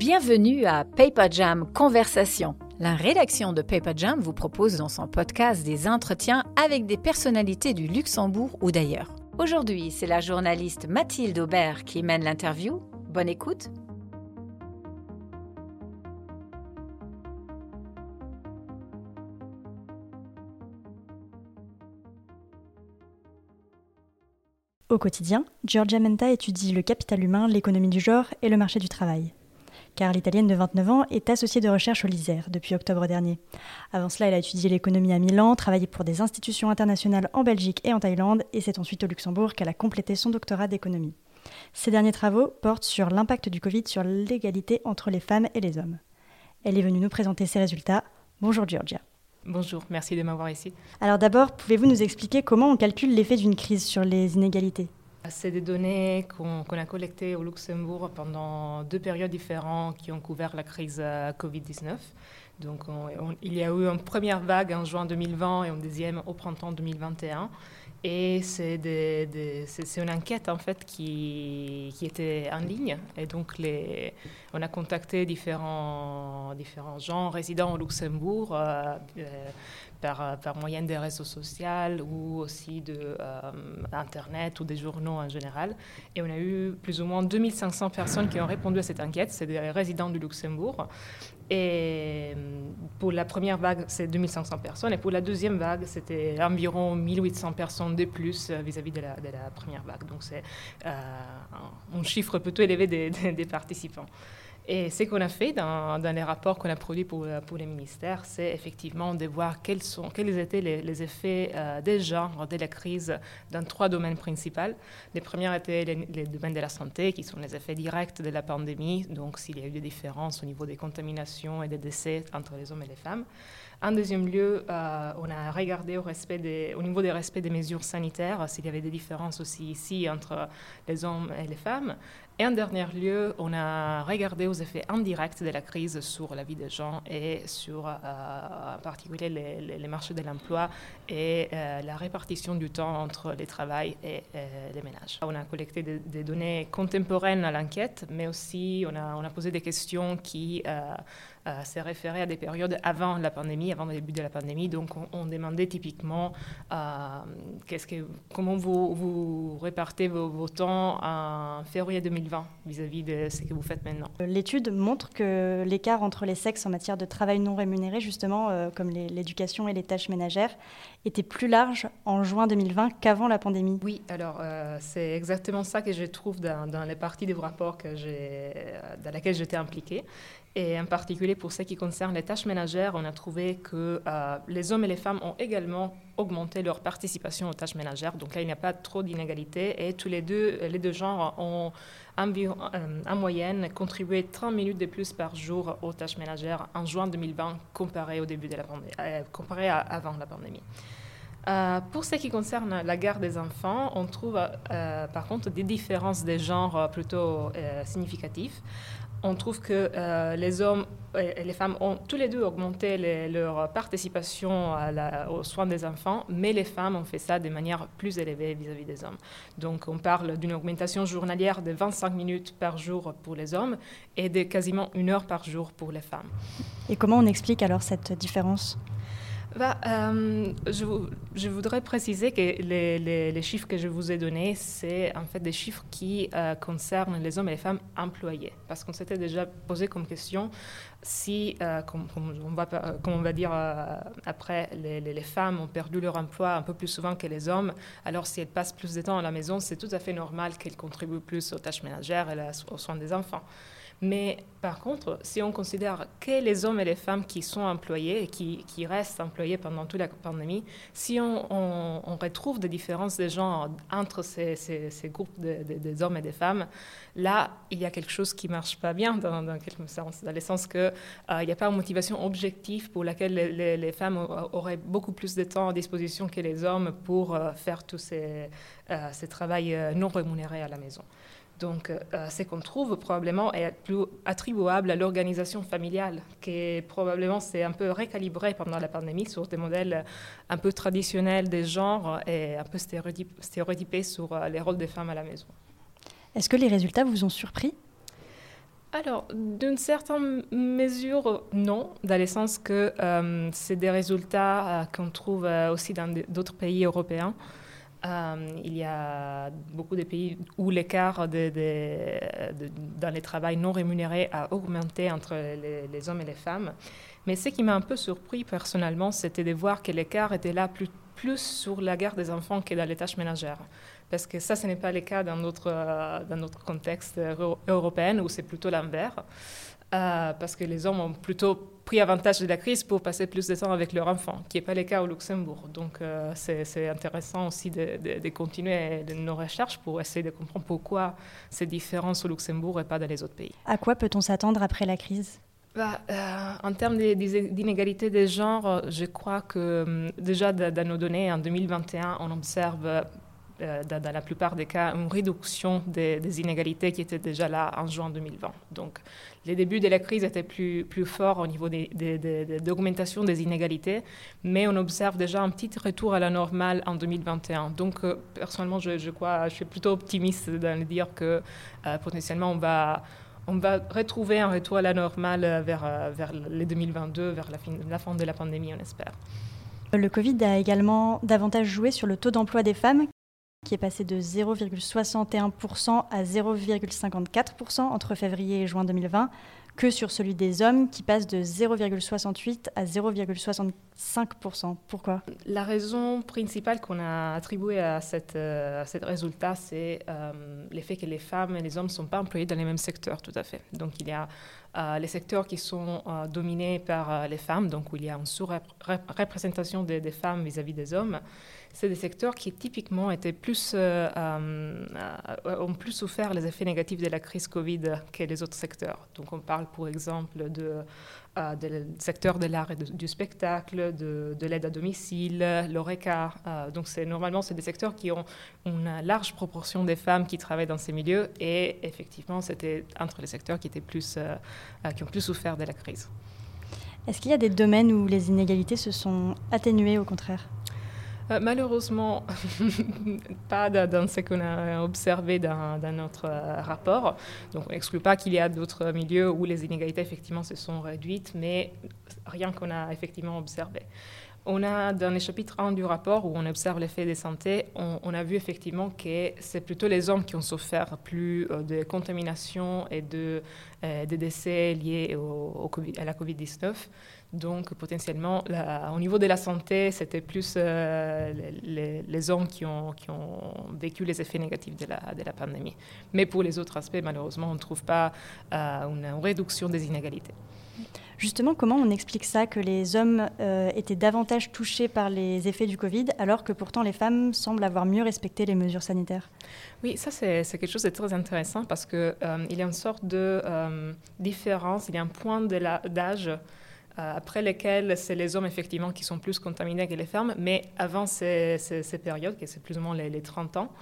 Bienvenue à Paper Jam Conversation. La rédaction de Paper Jam vous propose dans son podcast des entretiens avec des personnalités du Luxembourg ou d'ailleurs. Aujourd'hui, c'est la journaliste Mathilde Aubert qui mène l'interview. Bonne écoute. Au quotidien, Giorgia Menta étudie le capital humain, l'économie du genre et le marché du travail. Car l'Italienne de 29 ans est associée de recherche au LISER depuis octobre dernier. Avant cela, elle a étudié l'économie à Milan, travaillé pour des institutions internationales en Belgique et en Thaïlande, et c'est ensuite au Luxembourg qu'elle a complété son doctorat d'économie. Ses derniers travaux portent sur l'impact du Covid sur l'égalité entre les femmes et les hommes. Elle est venue nous présenter ses résultats. Bonjour Giorgia. Bonjour, merci de m'avoir ici. Alors d'abord, pouvez-vous nous expliquer comment on calcule l'effet d'une crise sur les inégalités? C'est des données qu'on a collectées au Luxembourg pendant deux périodes différentes qui ont couvert la crise euh, Covid-19. Donc il y a eu une première vague en juin 2020 et une deuxième au printemps 2021. Et c'est une enquête en fait qui, était en ligne. Et donc on a contacté différents, gens résidant au Luxembourg euh, euh, par, par moyen des réseaux sociaux ou aussi de euh, ou des journaux en général. Et on a eu plus ou moins 2500 personnes qui ont répondu à cette enquête. C'est des résidents du Luxembourg. Et pour la première vague, c'est 2500 personnes. Et pour la deuxième vague, c'était environ 1800 personnes de plus vis-à- -vis de, la, première vague. Donc c'est un chiffre plutôt élevé des participants. Et ce qu'on a fait dans, les rapports qu'on a produits pour, pour les ministères, c'est effectivement de voir quels, étaient les, les effets euh, des genres de la crise dans trois domaines principaux. Les premiers étaient les, les, domaines de la santé, qui sont les effets directs de la pandémie, donc s'il y a eu des différences au niveau des contaminations et des décès entre les hommes et les femmes. En deuxième lieu, euh, on a regardé au, niveau des respects des mesures sanitaires, s'il y avait des différences aussi ici entre les hommes et les femmes. Et en dernier lieu, on a regardé aux effets indirects de la crise sur la vie des gens et sur euh, en particulier les, marchés de l'emploi et euh, la répartition du temps entre les travail et euh, les ménages. On a collecté des, données contemporaines à l'enquête, mais aussi on a, posé des questions qui euh, référé à des périodes avant la pandémie, avant le début de la pandémie. Donc, on, on demandait typiquement euh, qu'est-ce que, comment vous, vous répartez vos, vos, temps en février 2020 vis-à-vis -vis de ce que vous faites maintenant. L'étude montre que l'écart entre les sexes en matière de travail non rémunéré, justement, euh, comme l'éducation et les tâches ménagères, était plus large en juin 2020 qu'avant la pandémie. Oui, alors euh, c'est exactement ça que je trouve dans, dans les parties du rapport que dans laquelle j'étais impliquée. Et en particulier pour ce qui concerne les tâches ménagères, on a trouvé que euh, les hommes et les femmes ont également augmenté leur participation aux tâches ménagères. Donc là, il n'y a pas trop d'inégalité et tous les deux, les deux genres ont euh, en moyenne contribué 30 minutes de plus par jour aux tâches ménagères en juin 2020 comparé au début de la pandémie, euh, comparé à avant la pandémie. Euh, pour ce qui concerne la garde des enfants, on trouve euh, par contre des différences des genres plutôt euh, significatives. On trouve que euh, les hommes et les femmes ont tous les deux augmenté leur participation aux soins des enfants, mais les femmes ont fait ça de manière plus élevée vis-à-vis -vis des hommes. Donc on parle d'une augmentation journalière de 25 minutes par jour pour les hommes et de quasiment une heure par jour pour les femmes. Et comment on explique alors cette différence? Bah, euh, je, je, voudrais préciser que les, chiffres que je vous ai donnés, c'est en fait des chiffres qui euh, concernent les hommes et les femmes employés. Parce qu'on s'était déjà posé comme question si, euh, comme, on va, dire après, les, les, femmes ont perdu leur emploi un peu plus souvent que les hommes, alors si elles passent plus de temps à la maison, c'est tout à fait normal qu'elles contribuent plus aux tâches ménagères et aux soins des enfants. Mais par contre, si on considère que les hommes et les femmes qui sont employés et qui, restent employés pendant toute la pandémie, si on, retrouve des différences de genre entre ces, groupes de, de, des hommes et des femmes, là, il y a quelque chose qui ne marche pas bien dans, quelque sens, dans le sens qu'il euh, n'y a pas une motivation objective pour laquelle les, femmes auraient beaucoup plus de temps à disposition que les hommes pour euh, faire tous ces, euh, ces travaux non rémunérés à la maison. Donc, euh, ce qu'on trouve probablement est plus attribuable à l'organisation familiale, qui probablement s'est un peu récalibrée pendant la pandémie sur des modèles un peu traditionnels des genres et un peu stéréotypés sur les rôles des femmes à la maison. Est-ce que les résultats vous ont surpris? Alors, d'une certaine mesure, non, dans le sens que euh, c'est des résultats euh, qu'on trouve euh, aussi dans d'autres pays européens. Il y a beaucoup de pays où l'écart dans les travails non rémunérés a augmenté entre les, hommes et les femmes. Mais ce qui m'a un peu surpris personnellement, c'était de voir que l'écart était là plus, sur la garde des enfants que dans les tâches ménagères parce que ça, ce n'est pas le cas dans notre, euh, dans notre contexte européen où c'est plutôt l'inverse. Euh, parce que les hommes ont plutôt pris avantage de la crise pour passer plus de temps avec leurs enfants, qui n'est pas le cas au Luxembourg. Donc euh, c'est intéressant aussi de, de, continuer nos recherches pour essayer de comprendre pourquoi c'est différent au Luxembourg et pas dans les autres pays. À quoi peut-on s'attendre après la crise? Bah, en termes d'inégalité des genres, je crois que hum, déjà dans nos données, en 2021, on observe euh, dans, la plupart des cas, une réduction des, inégalités qui étaient déjà là en juin 2020. Donc, les débuts de la crise étaient plus, plus forts au niveau d'augmentation des, inégalités, mais on observe déjà un petit retour à la normale en 2021. Donc, euh, personnellement, je, suis plutôt optimiste dans le dire que euh, potentiellement, on va on va retrouver un retour à la normale vers, vers les 2022, vers la fin de la pandémie, on espère. Le Covid a également davantage joué sur le taux d'emploi des femmes qui est passé de 0,61% à 0,54% entre février et juin 2020, que sur celui des hommes qui passe de 0,68 à 0,65%. Pourquoi? La raison principale qu'on a attribuée à, cette, euh, ce résultat, c'est euh, l'effet que les femmes et les hommes ne sont pas employés dans les mêmes secteurs, tout à fait. Donc il y a les secteurs qui sont dominés par les femmes, donc où il y a une sous-représentation des, femmes vis-à-vis des hommes c'est des secteurs qui typiquement euh, euh, ont plus souffert les effets négatifs de la crise Covid que les autres secteurs. Donc on parle pour exemple de, euh, secteur de l'art et du spectacle, de, l'aide à domicile, l'ORECA. donc c'est, normalement, c'est des secteurs qui ont une large proportion des femmes qui travaillent dans ces milieux et effectivement, c'était entre les secteurs qui, étaient plus, qui ont plus souffert de la crise. Est-ce qu'il y a des domaines où les inégalités se sont atténuées au contraire? euh, malheureusement, pas dans ce qu'on a observé dans, notre euh, rapport. Donc, on n'exclut pas qu'il y a d'autres milieux où les inégalités, effectivement, se sont réduites, mais rien qu'on a effectivement observé. On a, dans le chapitre 1 du rapport, où on observe l'effet des santé, on, a vu effectivement que c'est plutôt les hommes qui ont souffert plus euh, de contamination et de, décès liés à la COVID-19. Donc, potentiellement, au niveau de la santé, c'était plus euh, les, hommes qui ont, qui ont, vécu les effets négatifs de la, de la, pandémie. Mais pour les autres aspects, malheureusement, on ne trouve pas euh, une réduction des inégalités. Justement, comment on explique ça, que les hommes euh, étaient davantage touchés par les effets du Covid, alors que pourtant les femmes semblent avoir mieux respecté les mesures sanitaires? Oui, ça c'est quelque chose de très intéressant parce qu'il il y a une sorte de différence, il y a un point d'âge après lesquels c'est les hommes effectivement qui sont plus contaminés que les femmes, mais avant ces, périodes, qui c'est plus ou moins les, 30 ans,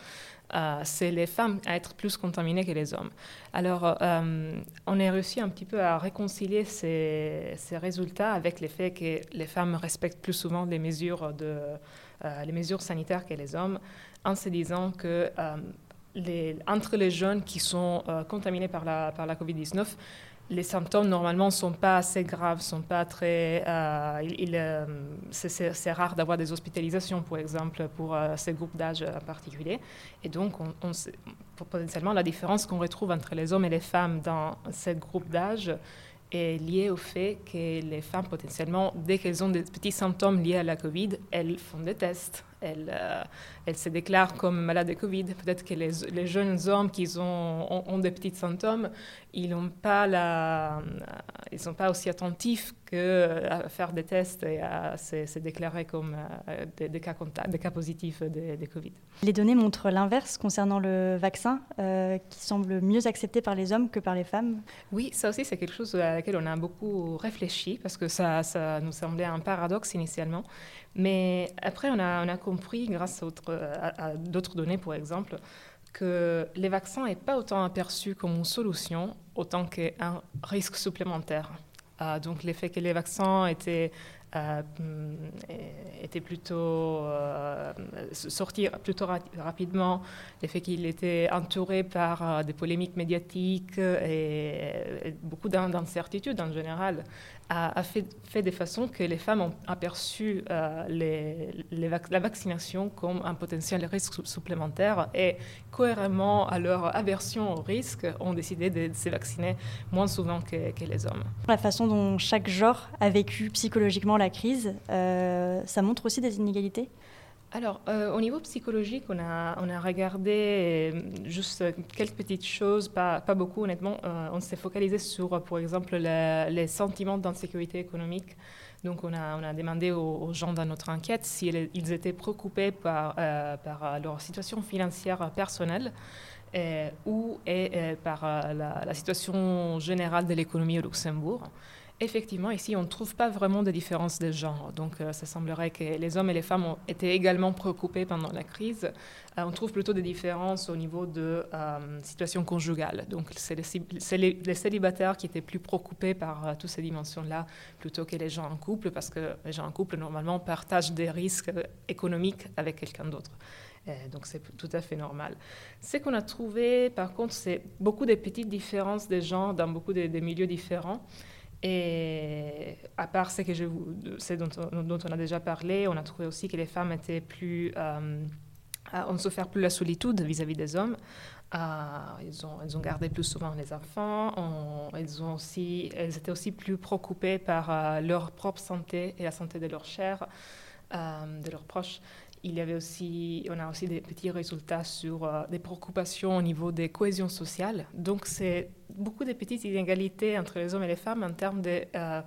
euh, c'est les femmes à être plus contaminées que les hommes. Alors, euh, on a réussi un petit peu à réconcilier ces, résultats avec le fait que les femmes respectent plus souvent les mesures, les sanitaires que les hommes, en se disant que les, entre les jeunes qui sont contaminés par la COVID-19, les symptômes normalement ne sont pas assez graves, sont pas très. Euh, il, euh, c'est, rare d'avoir des hospitalisations, par exemple, pour euh, ces groupes d'âge en particulier. Et donc, on, on, potentiellement, la différence qu'on retrouve entre les hommes et les femmes dans ces groupes d'âge est liée au fait que les femmes, potentiellement, dès qu'elles ont des petits symptômes liés à la COVID, elles font des tests elle, euh, elle se déclare comme malade de Covid. Peut-être que les, les, jeunes hommes qui ont, ont, des petits symptômes, ils n'ont pas la, ils sont pas aussi attentifs que euh, à faire des tests et à se, déclarer comme euh, des, cas des, cas positifs de, de, Covid. Les données montrent l'inverse concernant le vaccin, qui semble mieux accepté par les hommes que par les femmes. Oui, ça aussi c'est quelque chose à laquelle on a beaucoup réfléchi parce que ça, ça nous semblait un paradoxe initialement. Mais après, on a, on a compris, grâce à, d'autres données, par exemple, que les vaccins n'est pas autant aperçus comme une solution, autant qu'un risque supplémentaire. Euh, donc, l'effet que les vaccins étaient euh, était plutôt euh, sorti plutôt rapidement, le fait qu'il était entouré par des polémiques médiatiques et, beaucoup d'incertitudes en général, a, fait, fait, de façon que les femmes ont aperçu les, la vaccination comme un potentiel risque supplémentaire et cohéremment à leur aversion au risque ont décidé de, se vacciner moins souvent que les hommes. La façon dont chaque genre a vécu psychologiquement la crise, euh, ça montre aussi des inégalités alors, euh, au niveau psychologique, on a, on a regardé euh, juste quelques petites choses, pas, pas beaucoup honnêtement. on s'est focalisé sur, par exemple, les sentiments d'insécurité économique. Donc, on a, on a demandé aux, gens dans notre enquête s'ils ils étaient préoccupés par, par leur situation financière personnelle. ou par la, situation générale de l'économie au Luxembourg. Effectivement, ici, on ne trouve pas vraiment de différence de genre. Donc, euh, ça semblerait que les hommes et les femmes ont été également préoccupés pendant la crise. Euh, on trouve plutôt des différences au niveau de euh, situation conjugale. Donc, c'est les, célibataires qui étaient plus préoccupés par toutes ces dimensions-là plutôt que les gens en couple, parce que les gens en couple, normalement, partagent des risques économiques avec quelqu'un d'autre. Donc c'est tout à fait normal. Ce qu'on a trouvé, par contre, c'est beaucoup de petites différences des gens dans beaucoup de milieux différents. Et à part ce, que je, dont, on a déjà parlé, on a trouvé aussi que les femmes étaient plus, euh, ont souffert plus la solitude vis-à-vis des hommes. Euh, ils, ont, ont gardé plus souvent les enfants. elles, ont aussi, elles étaient aussi plus préoccupées par euh, leur propre santé et la santé de chers, euh, de leurs proches. Il y avait aussi, on a aussi des petits résultats sur euh, des préoccupations au niveau des cohésions sociales. Donc, c'est beaucoup de petites inégalités entre les hommes et les femmes en termes de, euh,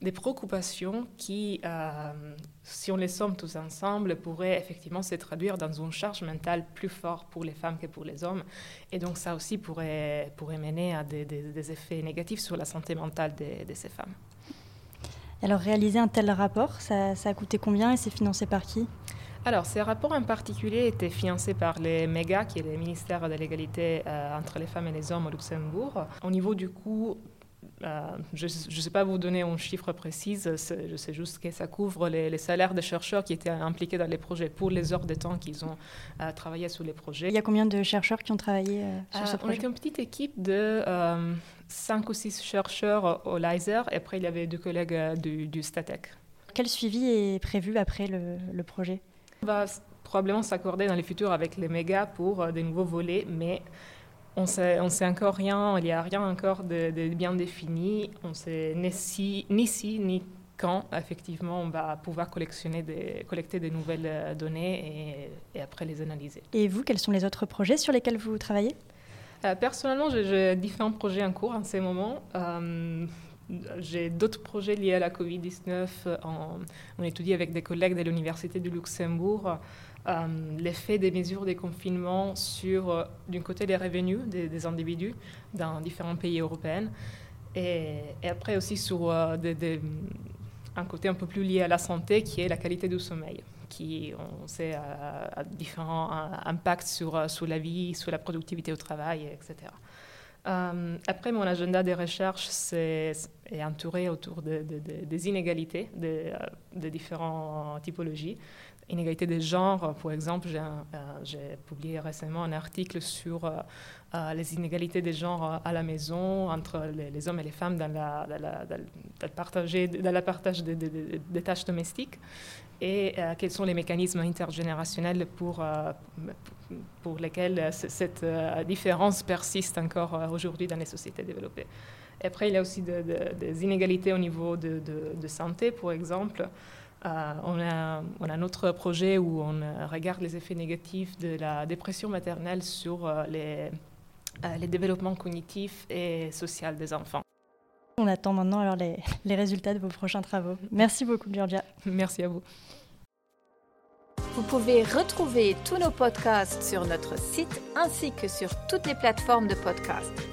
des préoccupations qui, euh, si on les somme tous ensemble, pourraient effectivement se traduire dans une charge mentale plus forte pour les femmes que pour les hommes. Et donc, ça aussi pourrait, pourrait mener à des, effets négatifs sur la santé mentale de, ces femmes. Alors, réaliser un tel rapport, ça a coûté combien et c'est financé par qui? Alors, ces rapports en particulier étaient financés par les MEGA, qui est le ministère de l'égalité euh, entre les femmes et les hommes au Luxembourg. Au niveau du coût, euh, je ne sais pas vous donner un chiffre précis, je sais juste que ça couvre les, salaires des chercheurs qui étaient impliqués dans les projets pour les heures de temps qu'ils ont euh, travaillé sur les projets. Il y a combien de chercheurs qui ont travaillé sur ce projet? On était une petite équipe de 5 ou 6 chercheurs au LISER et après il y avait deux collègues du, du Statec. Quel suivi est prévu après le, le projet? On va probablement s'accorder dans le futur avec les mégas pour euh, des nouveaux volets, mais on sait, on sait encore rien, il n'y a rien encore de, bien défini. On sait ni si, ni si, ni quand, effectivement, on va pouvoir collectionner des, collecter des nouvelles euh, données et, après les analyser. Et vous, quels sont les autres projets sur lesquels vous travaillez? Euh, Personnellement, j'ai différents projets en cours en ce moment. J'ai d'autres projets liés à la Covid-19. On étudie avec des collègues de l'Université du Luxembourg euh, l'effet des mesures de confinement sur, euh, d'un côté, les revenus des, individus dans différents pays européens et, après aussi sur euh, un côté un peu plus lié à la santé qui est la qualité du sommeil qui, on sait, a, différents impacts sur la vie, sur la productivité au travail, etc. Euh, après, mon agenda de recherche est, est entouré autour de, des inégalités de, euh, de différentes typologies. Inégalités de genre, par exemple, j'ai euh, publié récemment un article sur les inégalités des genres à la maison entre les, hommes et les femmes dans, la, le, partage des tâches domestiques et euh, quels sont les mécanismes intergénérationnels pour, euh, pour lesquels euh, cette différence persiste encore aujourd'hui dans les sociétés développées. Et après, il y a aussi des inégalités au niveau de, de, santé, par exemple. on, a, on, a, un autre projet où on regarde les effets négatifs de la dépression maternelle sur les, les développements cognitifs et sociaux des enfants. On attend maintenant alors les, les résultats de vos prochains travaux. Merci beaucoup, Georgia. Merci à vous. Vous pouvez retrouver tous nos podcasts sur notre site ainsi que sur toutes les plateformes de podcasts.